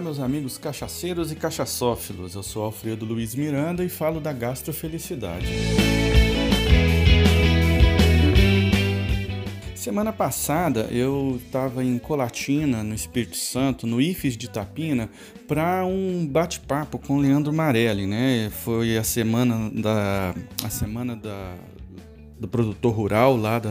meus amigos cachaceiros e cachaçófilos. Eu sou Alfredo Luiz Miranda e falo da gastrofelicidade. Semana passada eu estava em Colatina, no Espírito Santo, no IFES de Tapina, para um bate-papo com Leandro Marelli, né? Foi a semana da a semana da do produtor rural lá, da,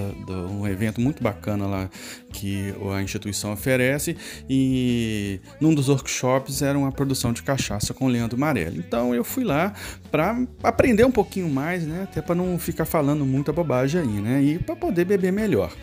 um evento muito bacana lá que a instituição oferece e num dos workshops era uma produção de cachaça com Leandro Marelli. Então eu fui lá para aprender um pouquinho mais, né, até para não ficar falando muita bobagem aí, né, e para poder beber melhor.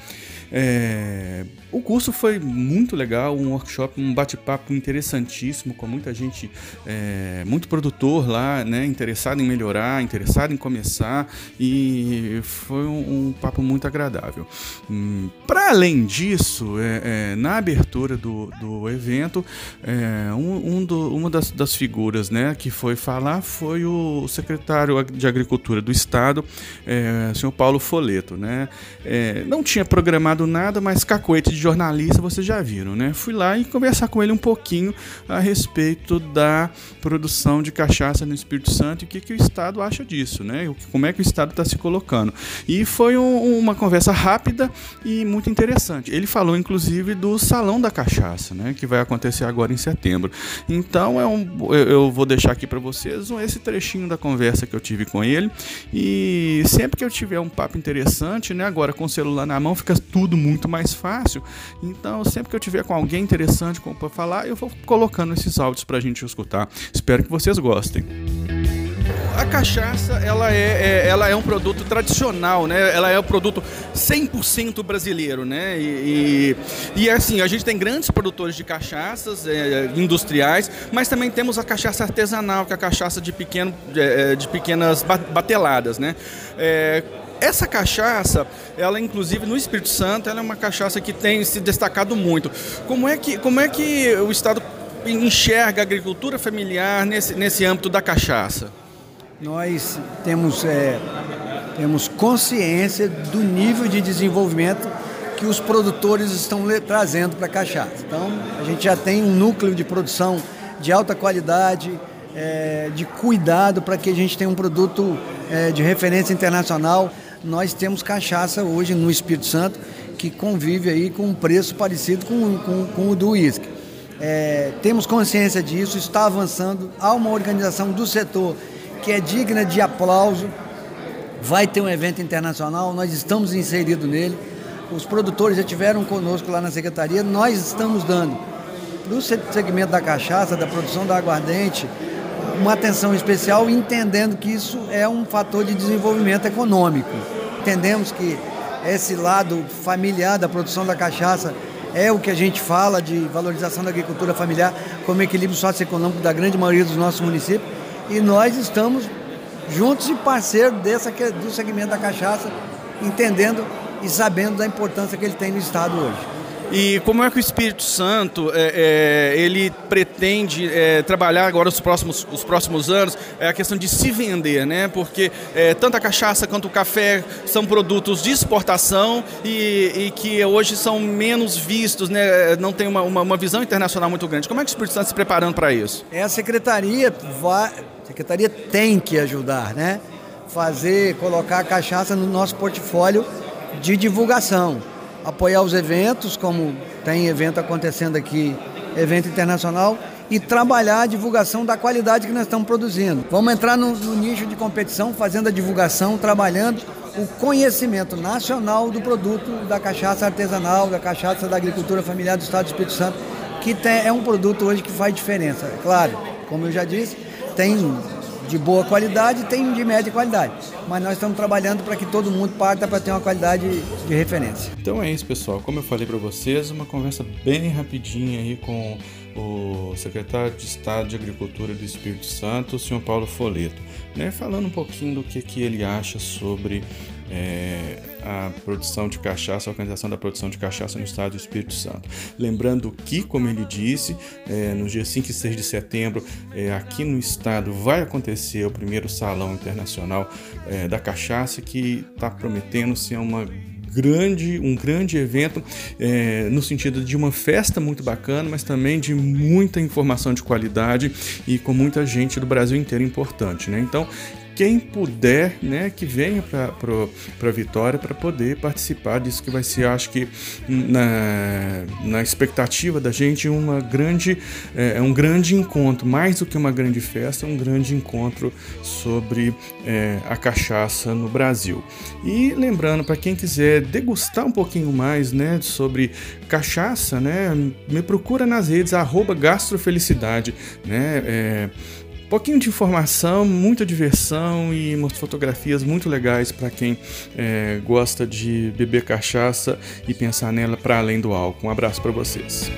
É, o curso foi muito legal, um workshop, um bate-papo interessantíssimo, com muita gente, é, muito produtor lá, né, interessado em melhorar, interessado em começar, e foi um, um papo muito agradável. Hum, Para além disso, é, é, na abertura do, do evento, é, um, um do, uma das, das, figuras né, que foi falar foi o secretário de Agricultura do Estado, é, o senhor Paulo Foleto. Né? É, não tinha programado nada, mas cacoete de jornalista vocês já viram, né? Fui lá e conversar com ele um pouquinho a respeito da produção de cachaça no Espírito Santo e o que, que o Estado acha disso, né? Como é que o Estado está se colocando. E foi um, uma conversa rápida e muito interessante. Ele falou, inclusive, do Salão da Cachaça, né? Que vai acontecer agora em setembro. Então, é um, eu vou deixar aqui para vocês esse trechinho da conversa que eu tive com ele. E sempre que eu tiver um papo interessante, né? Agora com o celular na mão, fica tudo tudo muito mais fácil. Então, sempre que eu tiver com alguém interessante para falar, eu vou colocando esses áudios para a gente escutar. Espero que vocês gostem a cachaça ela é, é, ela é um produto tradicional, né? Ela é um produto 100% brasileiro, né? E, e, e, assim, a gente tem grandes produtores de cachaças é, industriais, mas também temos a cachaça artesanal, que é a cachaça de, pequeno, de, é, de pequenas bateladas, né? É, essa cachaça, ela inclusive no Espírito Santo, ela é uma cachaça que tem se destacado muito. Como é que, como é que o Estado enxerga a agricultura familiar nesse, nesse âmbito da cachaça? Nós temos, é, temos consciência do nível de desenvolvimento que os produtores estão trazendo para a cachaça. Então, a gente já tem um núcleo de produção de alta qualidade, é, de cuidado para que a gente tenha um produto é, de referência internacional nós temos cachaça hoje no Espírito Santo que convive aí com um preço parecido com, com, com o do uísque. É, temos consciência disso, está avançando. Há uma organização do setor que é digna de aplauso. Vai ter um evento internacional, nós estamos inseridos nele. Os produtores já tiveram conosco lá na secretaria. Nós estamos dando para o segmento da cachaça, da produção da aguardente, uma atenção especial, entendendo que isso é um fator de desenvolvimento econômico. Entendemos que esse lado familiar da produção da cachaça é o que a gente fala de valorização da agricultura familiar como equilíbrio socioeconômico da grande maioria dos nossos municípios. E nós estamos juntos e parceiros dessa, do segmento da cachaça, entendendo e sabendo da importância que ele tem no Estado hoje. E como é que o Espírito Santo é, é, ele pretende é, trabalhar agora os próximos, os próximos anos é a questão de se vender, né? Porque é, tanto a cachaça quanto o café são produtos de exportação e, e que hoje são menos vistos, né? Não tem uma, uma, uma, visão internacional muito grande. Como é que o Espírito Santo está se preparando para isso? É a secretaria vai, a secretaria tem que ajudar, né? Fazer, colocar a cachaça no nosso portfólio de divulgação apoiar os eventos, como tem evento acontecendo aqui, evento internacional, e trabalhar a divulgação da qualidade que nós estamos produzindo. Vamos entrar no, no nicho de competição, fazendo a divulgação, trabalhando o conhecimento nacional do produto da cachaça artesanal, da cachaça da agricultura familiar do Estado do Espírito Santo, que tem, é um produto hoje que faz diferença. Claro, como eu já disse, tem de boa qualidade tem de média qualidade. Mas nós estamos trabalhando para que todo mundo parta para ter uma qualidade de referência. Então é isso, pessoal. Como eu falei para vocês, uma conversa bem rapidinha aí com o secretário de Estado de Agricultura do Espírito Santo, o senhor Paulo Foleto, né, falando um pouquinho do que, que ele acha sobre é, a produção de cachaça, a organização da produção de cachaça no estado do Espírito Santo. Lembrando que, como ele disse, é, nos dias 5 e 6 de setembro, é, aqui no estado vai acontecer o primeiro Salão Internacional é, da Cachaça, que está prometendo ser uma grande, um grande evento é, no sentido de uma festa muito bacana, mas também de muita informação de qualidade e com muita gente do Brasil inteiro importante, né? Então quem puder, né, que venha para Vitória para poder participar disso que vai ser, acho que na, na expectativa da gente uma grande é, é, um grande encontro, mais do que uma grande festa, um grande encontro sobre é, a cachaça no Brasil. E lembrando para quem quiser degustar um pouquinho mais, né, sobre cachaça, né, me procura nas redes @gastrofelicidade, né, é, pouquinho de informação, muita diversão e umas fotografias muito legais para quem é, gosta de beber cachaça e pensar nela para além do álcool. Um abraço para vocês.